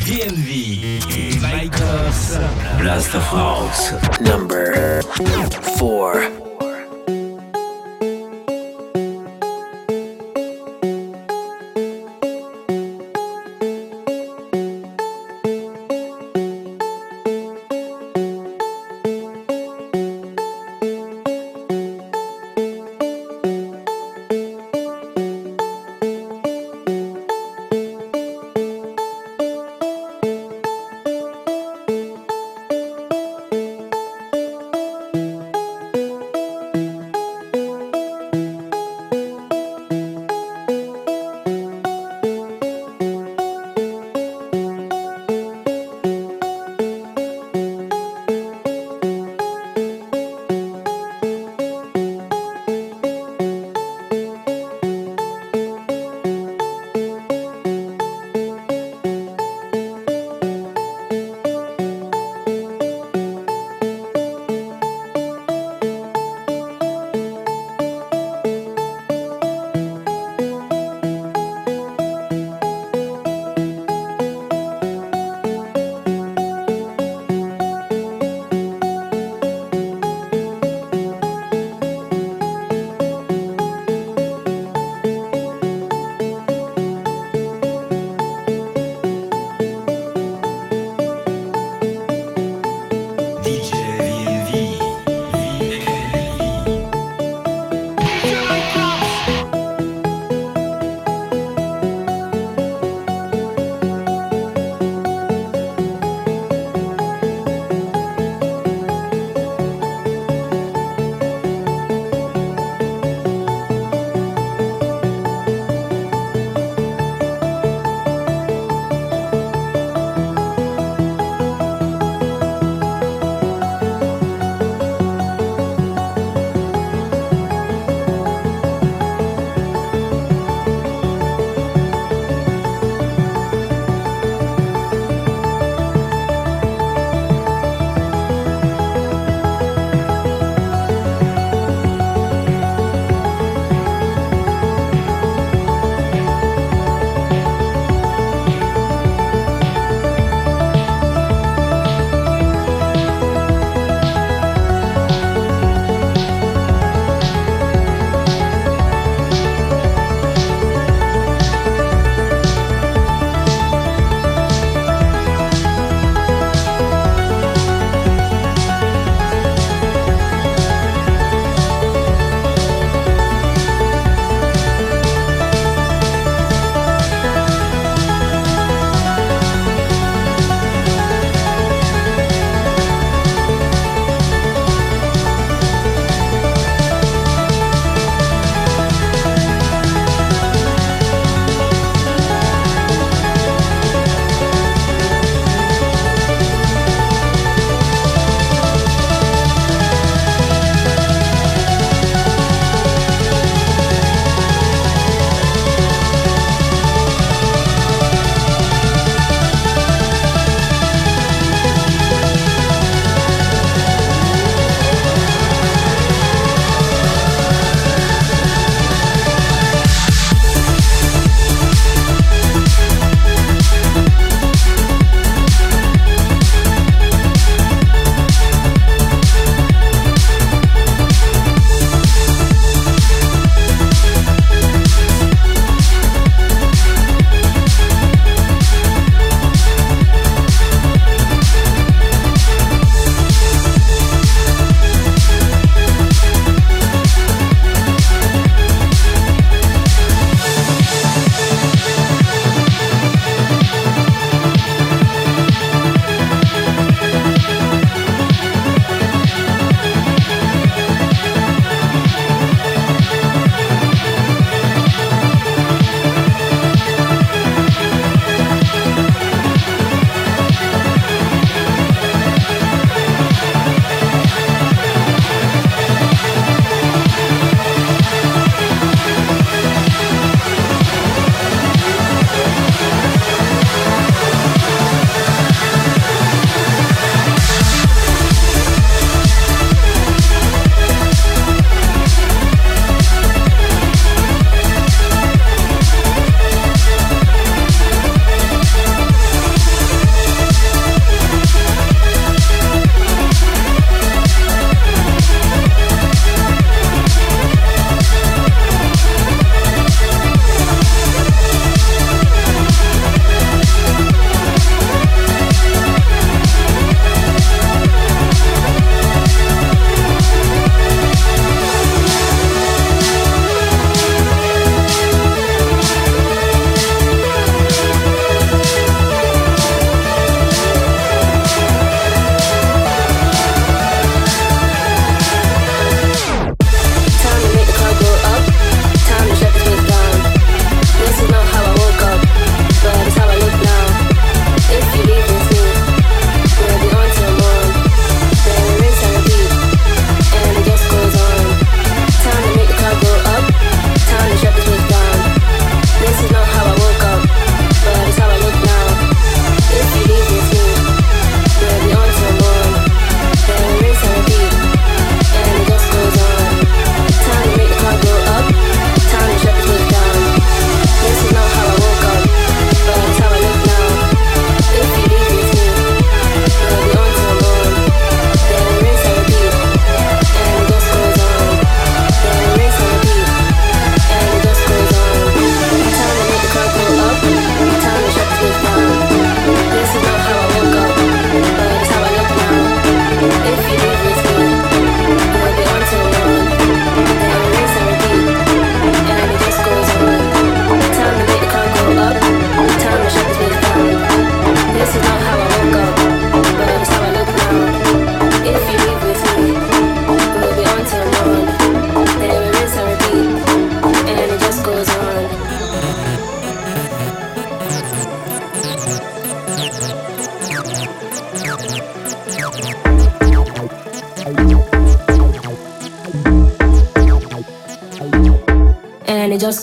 DNV, Blast of House. Number 4.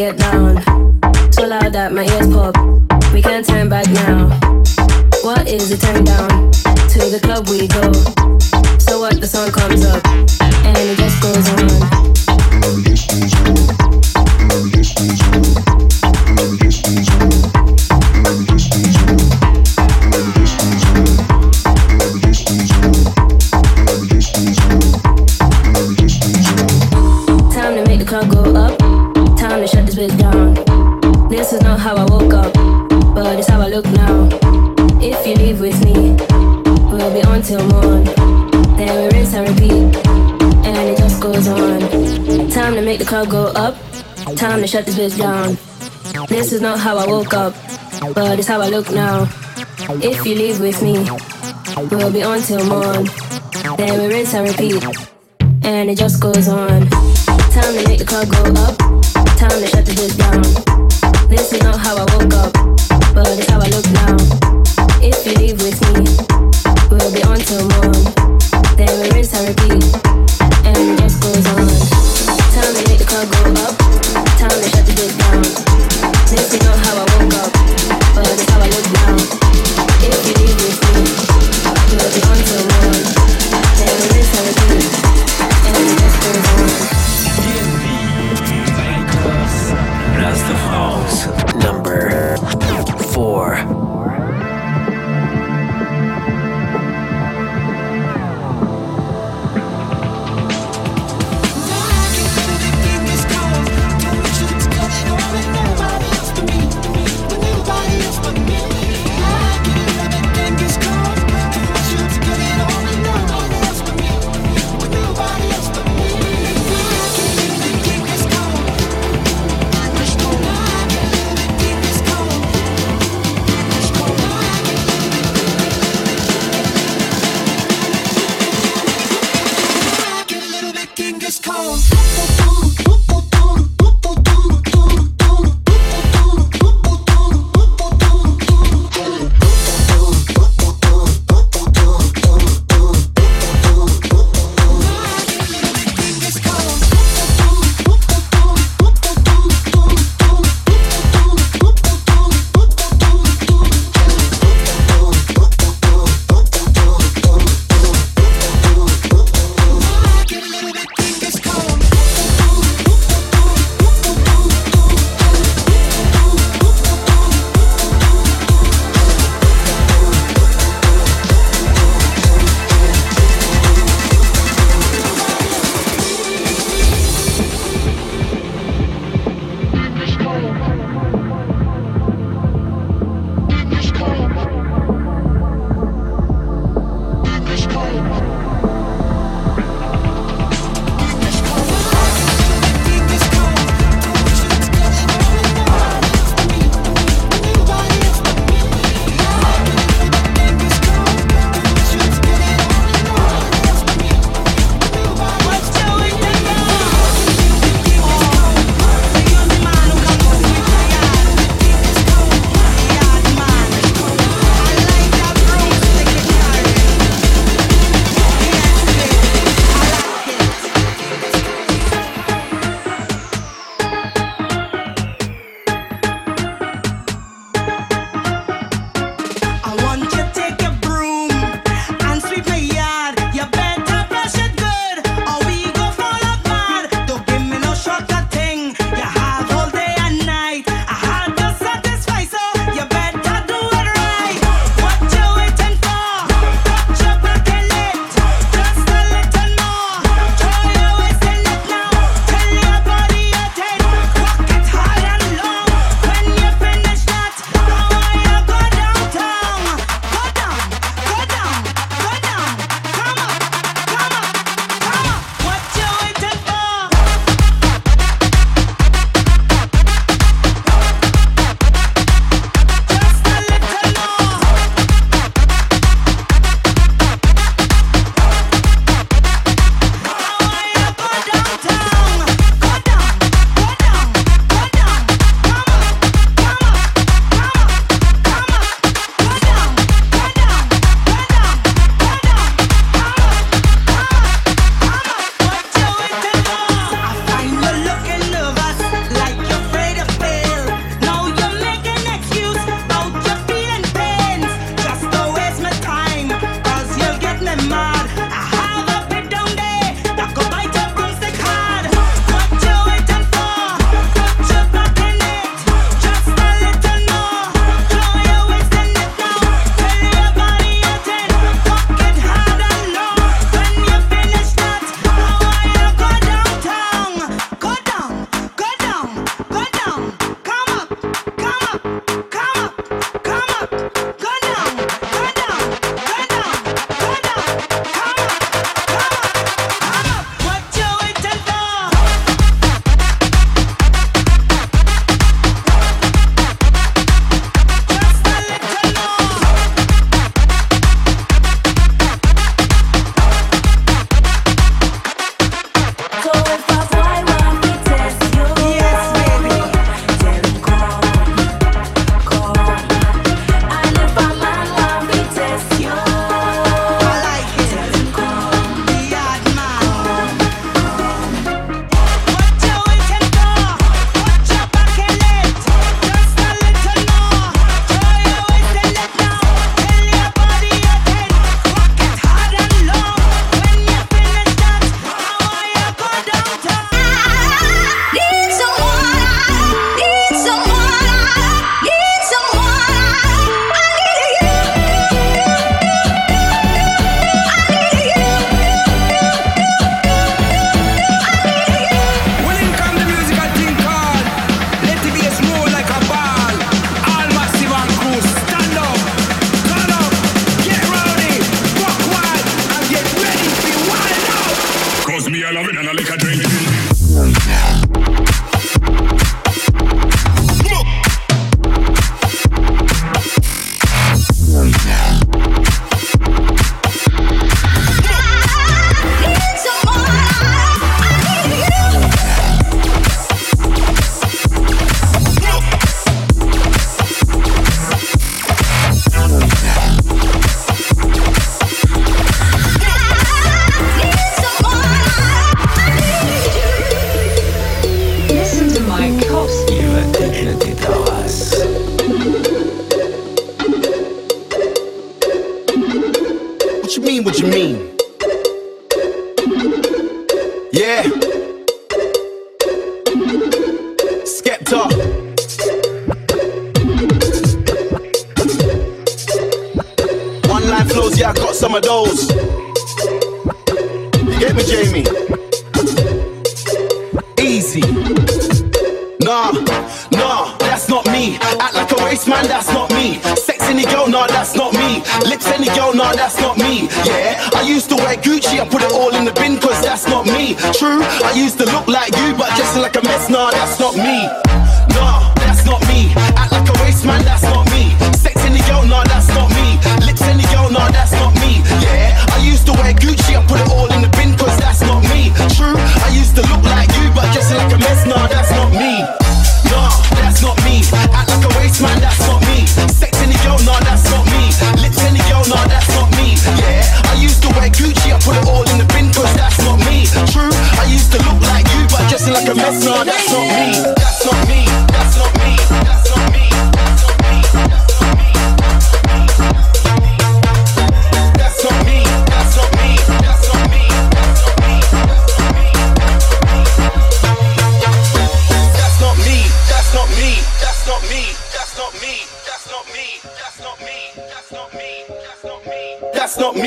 get down. this bitch down. This is not how I woke up, but it's how I look now. If you leave with me, we'll be on till morn. Then we rinse and repeat, and it just goes on. Time to make the club go up. Time to shut the bitch down.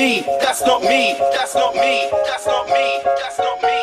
me. That's not me. That's not me. That's not me. That's not me.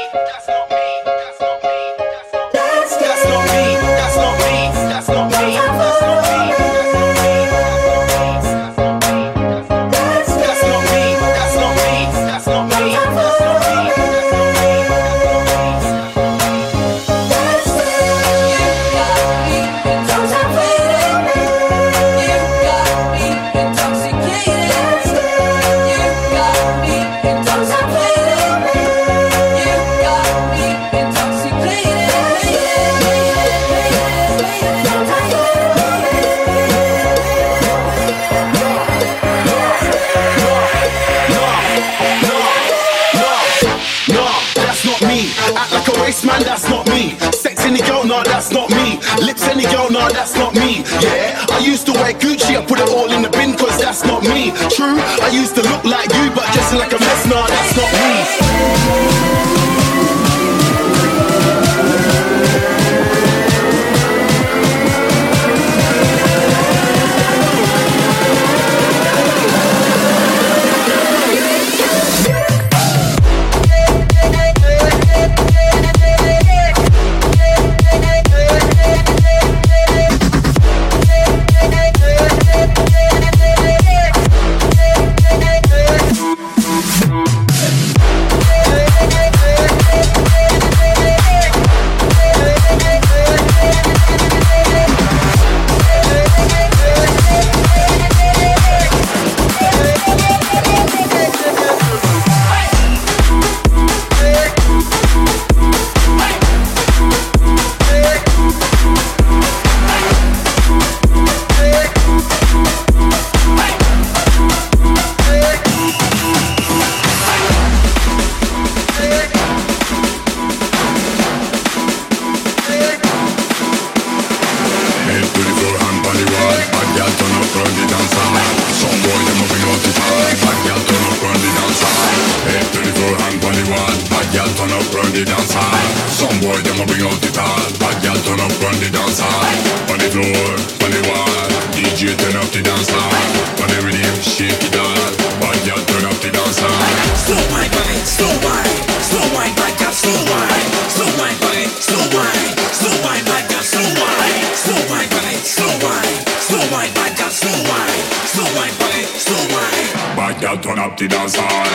true? I used to look like you, but dressing like a mess, nah, that's not me. on the dance hall. Some boy them a bring out the tall. Bad girl turn up on the dance hall. On the floor, on the wall. DJ turn up the dance hall. On the rhythm, shake it all. Bad girl turn up the dance hall. Slow wine, wine, slow wine, slow wine, bad girl, slow wine, slow wine, wine, slow wine, slow wine, bad girl, slow wine, slow wine, wine, slow wine, slow wine, bad girl, slow wine, slow wine, wine, slow wine. Bad girl turn up the dance hall.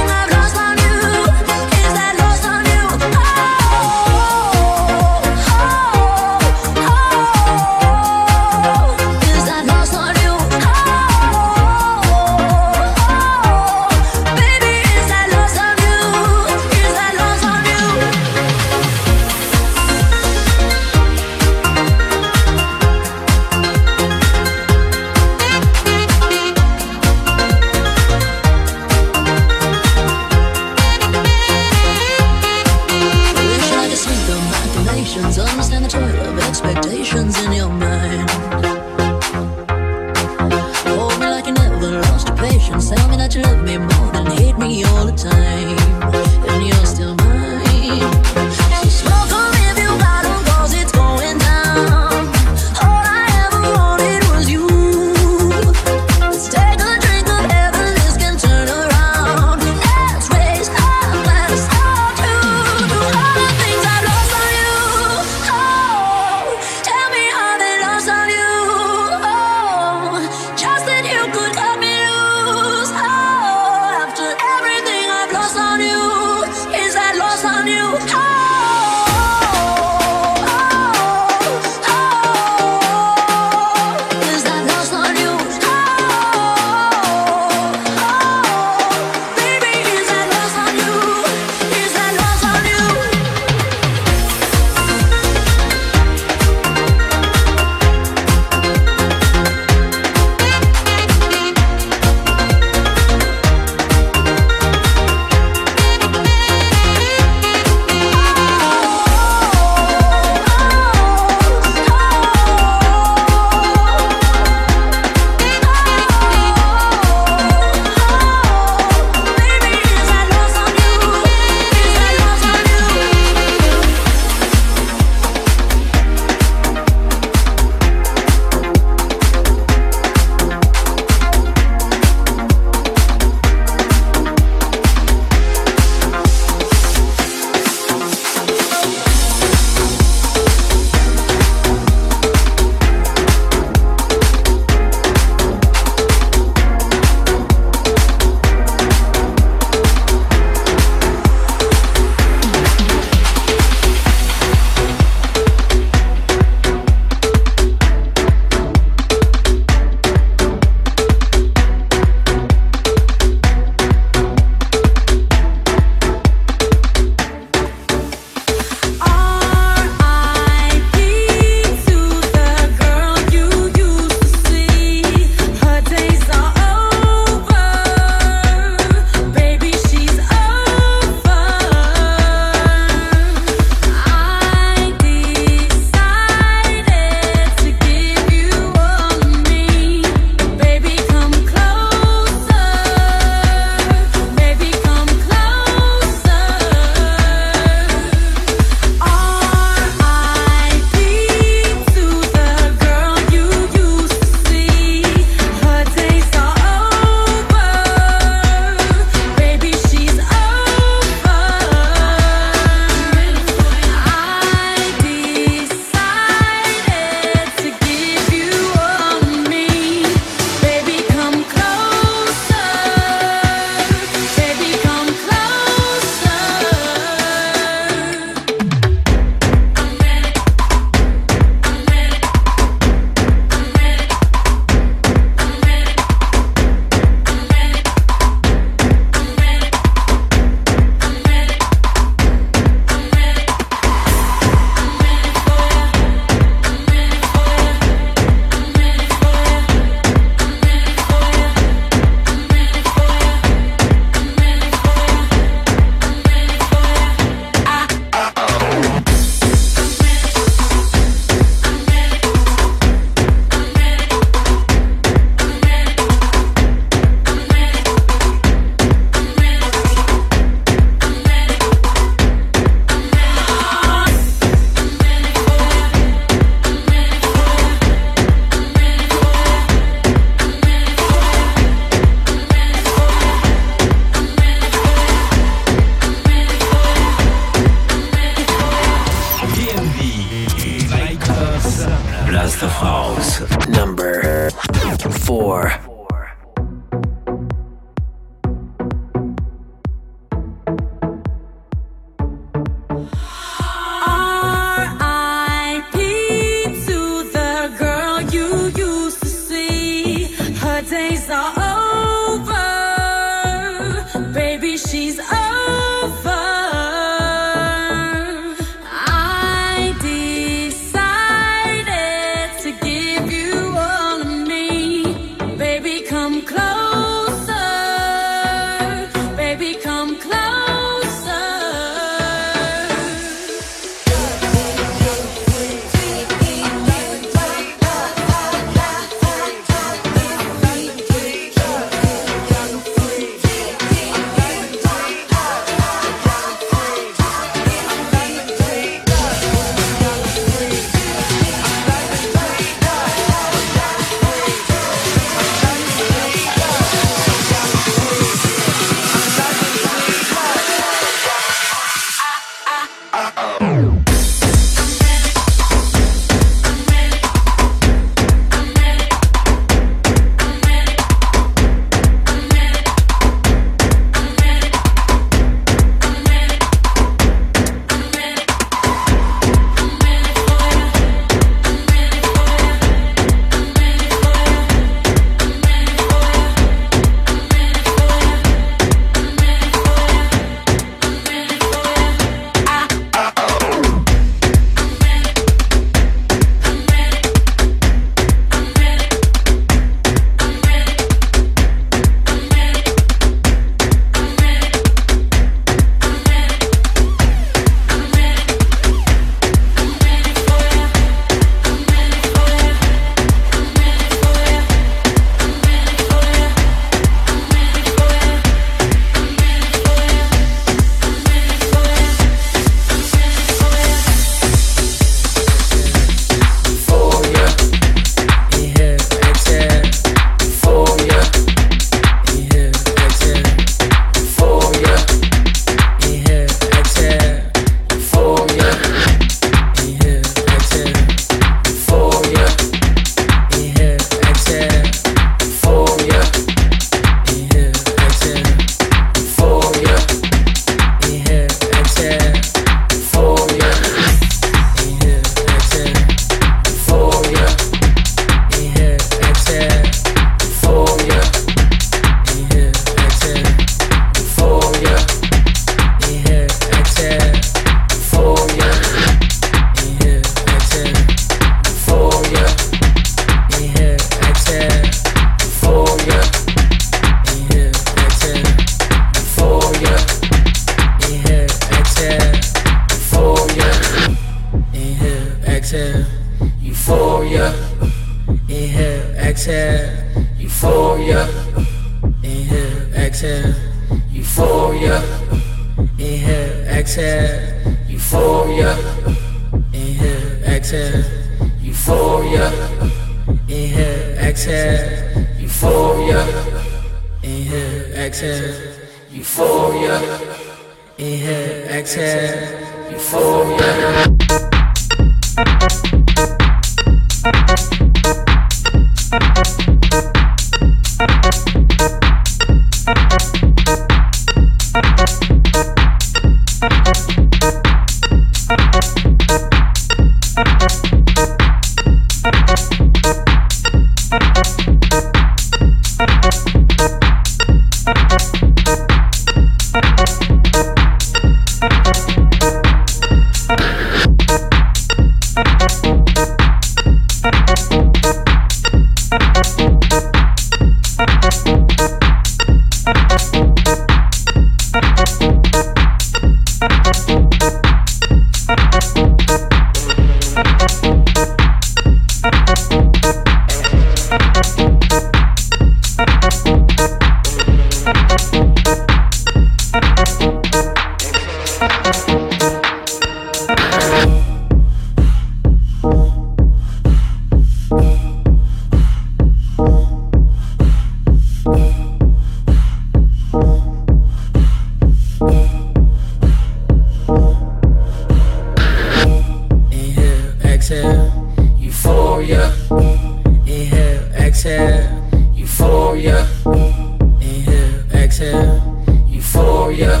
euphoria.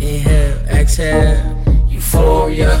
Inhale, exhale, euphoria.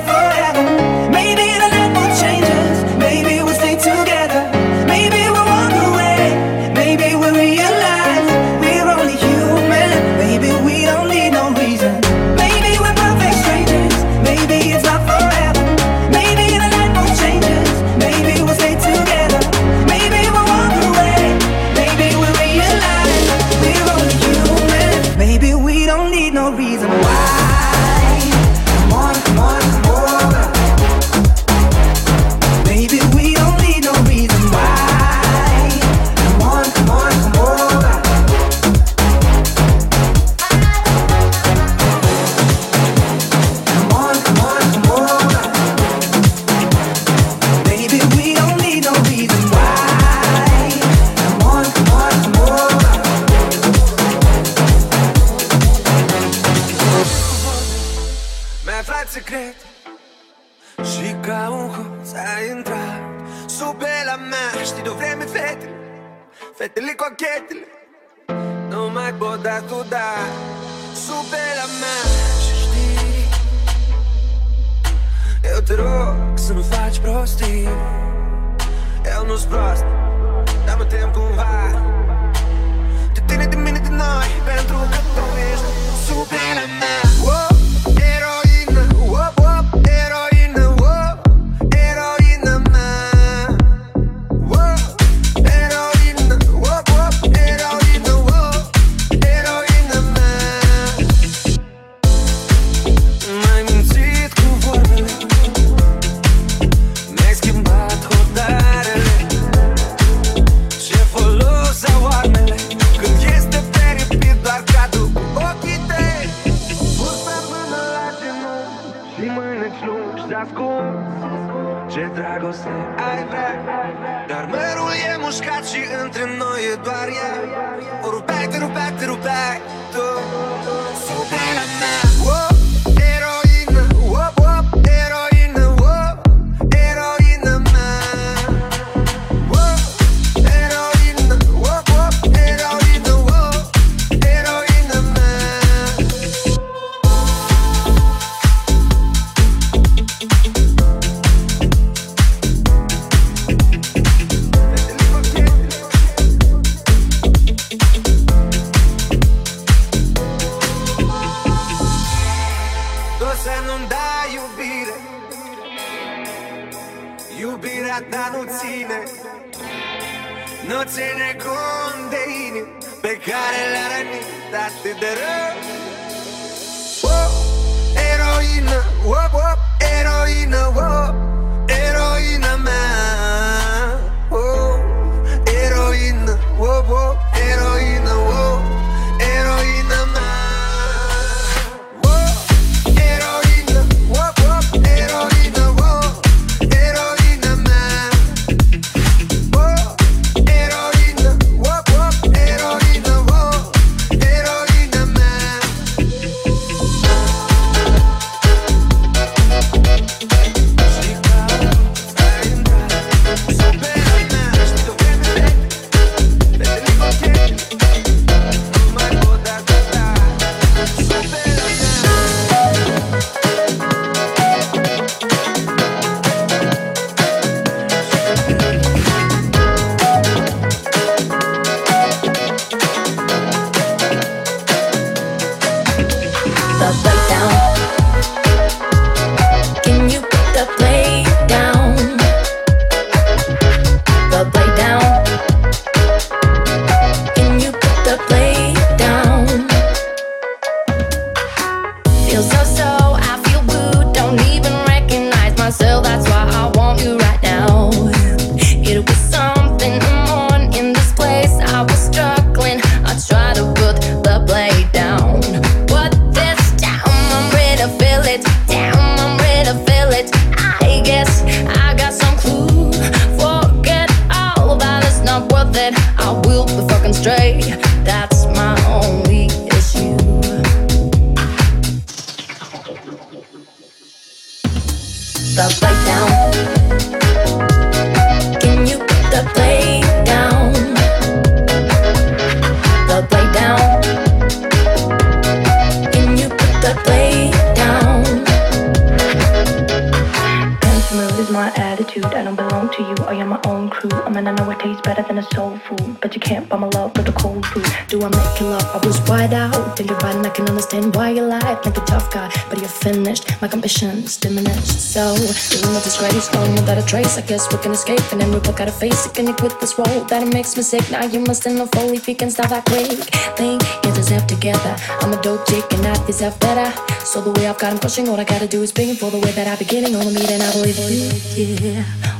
guess we can escape, and then we both gotta face it. Can you quit this role that it makes me sick? Now you must know fully if you can stop that quick. Think you deserve together. I'm a dope chick and I deserve better. So the way I've got 'em pushing, all I gotta do is paying for the way that I am beginning on the and I believe it. Yeah, yeah,